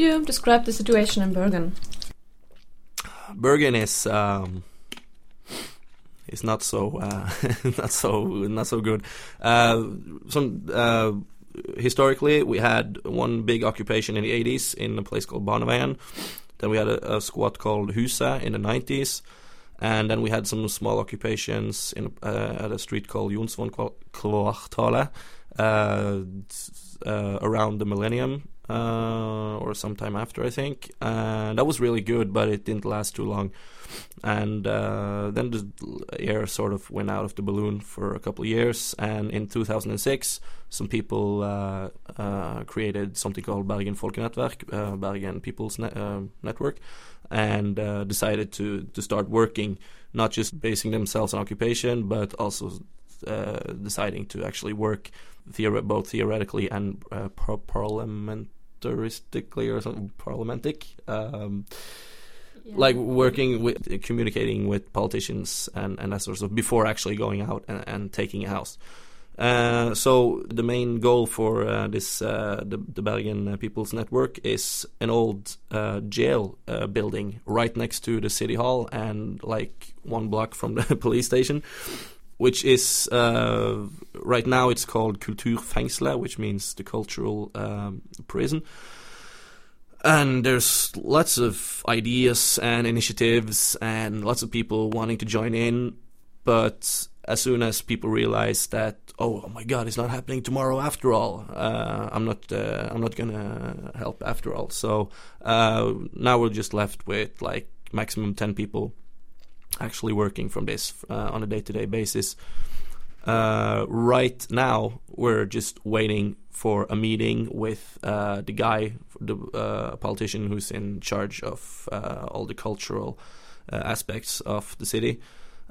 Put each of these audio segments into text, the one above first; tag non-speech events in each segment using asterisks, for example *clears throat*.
you describe the situation in Bergen? Bergen is um, is not so uh, *laughs* not so not so good. Uh, some uh, historically, we had one big occupation in the 80s in a place called Barneveien. Then we had a, a squat called Husa in the 90s. And then we had some small occupations in uh, at a street called Jonsson Kvartalet uh, uh, around the millennium uh, or sometime after, I think. And that was really good, but it didn't last too long. And uh, then the air sort of went out of the balloon for a couple of years. And in 2006, some people uh, uh, created something called Bergen Folkenettverk, uh, Bergen People's uh, Network, and uh, decided to, to start working, not just basing themselves on occupation, but also deciding to actually work both theoretically and par- parliamentaristically or something parliamentic. Um, yeah. Like working with communicating with politicians and, and that sort of before actually going out and, and taking a house. Uh, so the main goal for uh, this uh, the, the, Bergen People's Network is an old uh, jail uh, building right next to the city hall and like one block from the *laughs* police station, which is uh, right now it's called Kulturfengselet, which means the cultural um, prison. And there's lots of ideas and initiatives and lots of people wanting to join in, but as soon as people realize that oh, oh my god it's not happening tomorrow after all uh, i'm not uh, i'm not gonna help after all. So uh, now we're just left with like maximum 10 people actually working from this uh, on a day-to-day basis uh, right now we're just waiting for a meeting with uh, the guy the politician who's in charge of all the cultural aspects of the city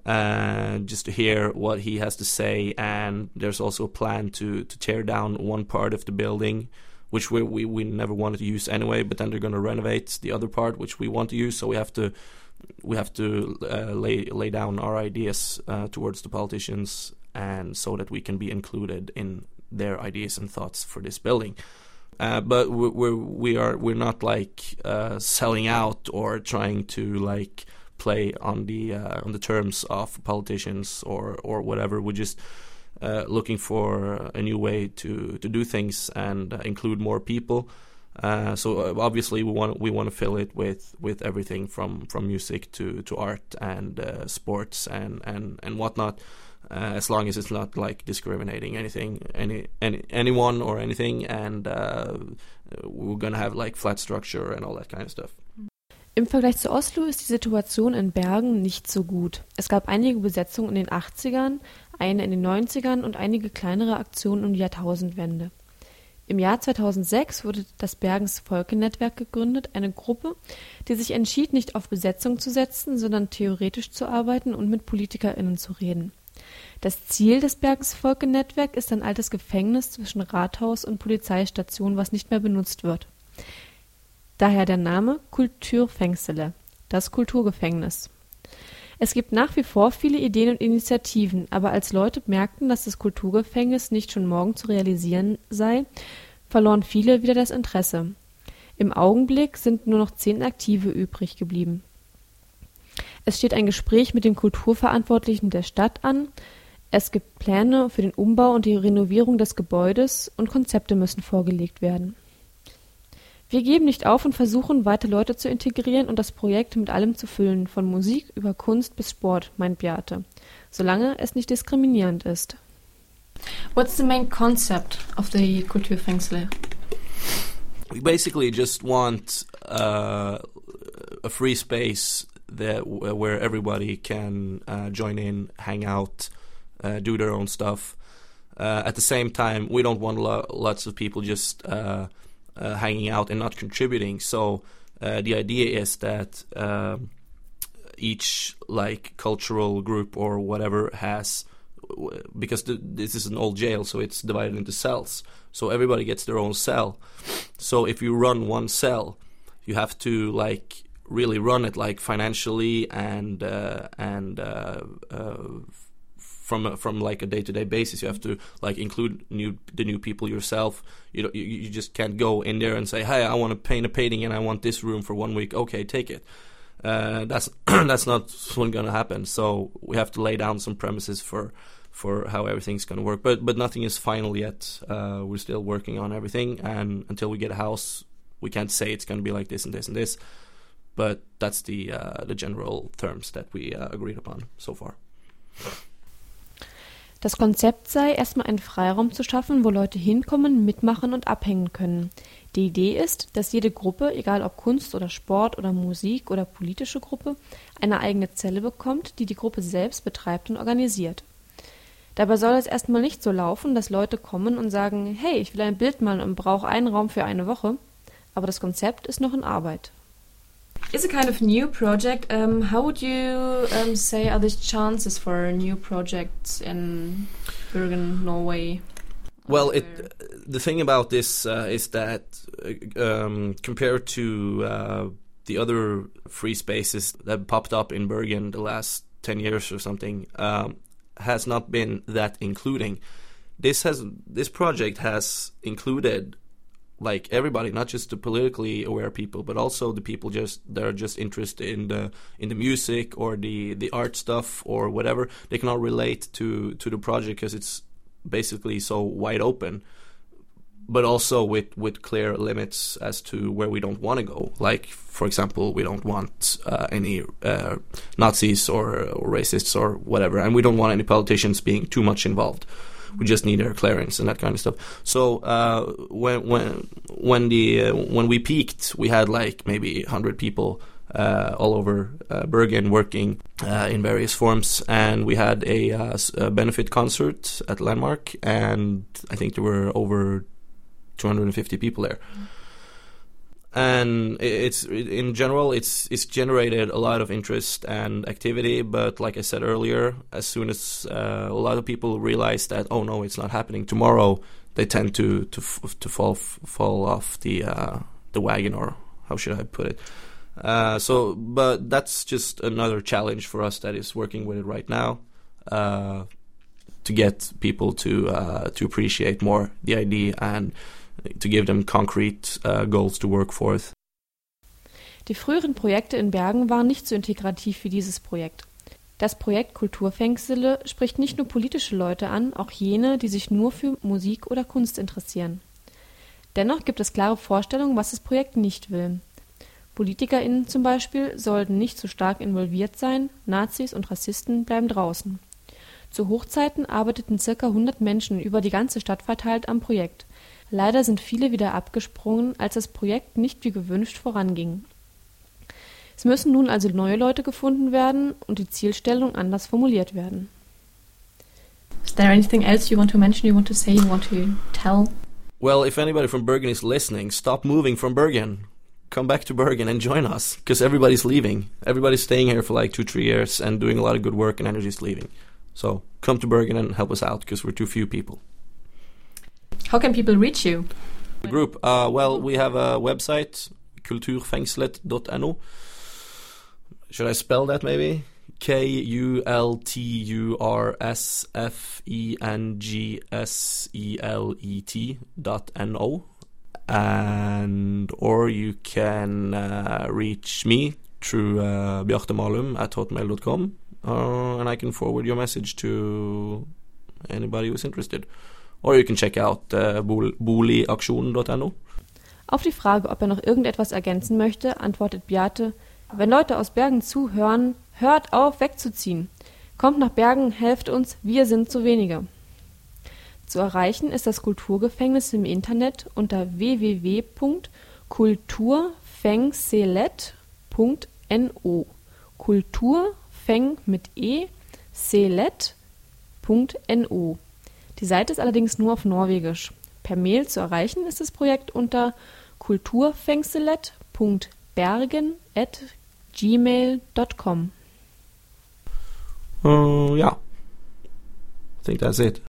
uh, just to hear what he has to say. And there's also a plan to to tear down one part of the building, which we we, we never wanted to use anyway. But then they're going to renovate the other part, which we want to use. So we have to we have to uh, lay lay down our ideas uh, towards the politicians, and so that we can be included in their ideas and thoughts for this building. Uh, but we're, we're we are we're not like uh, selling out or trying to like play on the uh, on the terms of politicians or or whatever. We're just uh, looking for a new way to to do things and include more people. Uh, so uh, obviously we want we want to fill it with with everything from from music to to art and uh, sports and and and whatnot. as long as it's not like discriminating anything any any anyone or anything and we're gonna have like flat structure and all that kind of stuff Im Vergleich zu Oslo ist die Situation in Bergen nicht so gut. Es gab einige Besetzungen in den 80ern, eine in den 90ern und einige kleinere Aktionen um die Jahrtausendwende. Im Jahr 2006 wurde das Bergens Volke-Netzwerk gegründet, eine Gruppe, die sich entschied, nicht auf Besetzung zu setzen, sondern theoretisch zu arbeiten und mit PolitikerInnen zu reden. Das Ziel des Bergens Volke-Netzwerk ist ein altes Gefängnis zwischen Rathaus und Polizeistation, was nicht mehr benutzt wird. Daher der Name Kulturfängsele, das Kulturgefängnis. Es gibt nach wie vor viele Ideen und Initiativen, aber als Leute merkten, dass das Kulturgefängnis nicht schon morgen zu realisieren sei, verloren viele wieder das Interesse. Im Augenblick sind nur noch zehn Aktive übrig geblieben. Es steht ein Gespräch mit dem Kulturverantwortlichen der Stadt an, es gibt Pläne für den Umbau und die Renovierung des Gebäudes und Konzepte müssen vorgelegt werden. Wir geben nicht auf und versuchen, weiter Leute zu integrieren und das Projekt mit allem zu füllen, von Musik über Kunst bis Sport, meint Beate, solange es nicht diskriminierend ist. What's the main concept of the Kulturfängsle? We basically just want uh, a free space that where everybody can uh, join in, hang out, uh, do their own stuff. Uh, at the same time, we don't want lo lots of people just uh, hanging out and not contributing. So uh, the idea is that um, each like cultural group or whatever has because this is an old jail, so it's divided into cells. So everybody gets their own cell. So if you run one cell, you have to like really run it like financially and uh, and uh, uh, from a, from like a day to day basis. You have to like include new the new people yourself. You you, you just can't go in there and say, "Hey, I want to paint a painting and I want this room for one week." Okay, take it. Uh, that's *clears throat* that's not going to happen. So we have to lay down some premises for for how everything's going to work. But but nothing is final yet. Uh, we're still working on everything, and until we get a house, we can't say it's going to be like this and this and this. But that's the uh, the general terms that we uh, agreed upon so far. Das Konzept sei, erstmal einen Freiraum zu schaffen, wo Leute hinkommen, mitmachen und abhängen können. Die Idee ist, dass jede Gruppe, egal ob Kunst oder Sport oder Musik oder politische Gruppe, eine eigene Zelle bekommt, die die Gruppe selbst betreibt und organisiert. Dabei soll es erstmal nicht so laufen, dass Leute kommen und sagen, hey, ich will ein Bild malen und brauche einen Raum für eine Woche, aber das Konzept ist noch in Arbeit. It's a kind of new project. Um, how would you um, say are the chances for new projects in Bergen, Norway? Well, it, the thing about this uh, is that uh, um, compared to uh, the other free spaces that popped up in Bergen the last 10 years or something, um, has not been that including. This has this project has included like everybody, not just the politically aware people, but also the people just that are just interested in the in the music or the the art stuff or whatever. They cannot relate to to the project because it's basically so wide open, but also with with clear limits as to where we don't want to go. Like for example, we don't want uh, any uh, Nazis or, or racists or whatever, and we don't want any politicians being too much involved we just need air clearance and that kind of stuff. So uh, when when when the uh, when we peaked, we had like maybe hundred people uh, all over uh, Bergen working uh, in various forms, and we had a, uh, a, benefit concert at Landmark, and I think there were over 250 people there. Mm-hmm and it's in general it's it's generated a lot of interest and activity. But like i said earlier as soon as uh, a lot of people realize that oh no it's not happening tomorrow they tend to to to fall fall off the uh, the wagon or how should i put it? Uh, so but that's just another challenge for us that is working with it right now uh, to get people to uh, to appreciate more the idea and to give them concrete uh, goals to work forth. Die früheren Projekte in Bergen waren nicht so integrativ wie dieses Projekt. Das Projekt Kulturfängsele spricht nicht nur politische Leute an, auch jene, die sich nur für Musik oder Kunst interessieren. Dennoch gibt es klare Vorstellungen, was das Projekt nicht will. PolitikerInnen zum Beispiel sollten nicht zu so stark involviert sein, Nazis und Rassisten bleiben draußen. Zu Hochzeiten arbeiteten circa 100 Menschen über die ganze Stadt verteilt am Projekt. Leider sind viele wieder abgesprungen, als das Projekt nicht wie gewünscht voranging. Es müssen nun also neue Leute gefunden werden und die Zielstellung anders formuliert werden. Is there anything else you want to mention, you want to say, you want to tell? Well, if anybody from Bergen is listening, stop moving from Bergen. Come back to Bergen and join us, because everybody's leaving. Everybody's staying here for like two, three years and doing a lot of good work, and energy's leaving. So come to Bergen and help us out, because we're too few people. How can people reach you? The group. Uh, well, we have a website, kulturfengselet.no. Should I spell that maybe? K U L T U R S F E N G S E L E T dot N O. And or you can uh, reach me through uh, bjartemalum at hotmail.com uh, and I can forward your message to anybody who's interested. Or you can check out uh, boliauktionen.no. Auf die Frage, ob er noch irgendetwas ergänzen möchte, antwortet Beate, wenn Leute aus Bergen zuhören, hört auf wegzuziehen. Kommt nach Bergen, helft uns, wir sind zu wenige. Zu erreichen ist das Kulturgefängnis im Internet unter www.kulturfengselet.no. Kulturfeng mit e, selet.no. Die Seite ist allerdings nur auf Norwegisch. Per Mail zu erreichen ist das Projekt unter kulturfengselet.bergen@gmail.com. Uh, yeah, I think that's it.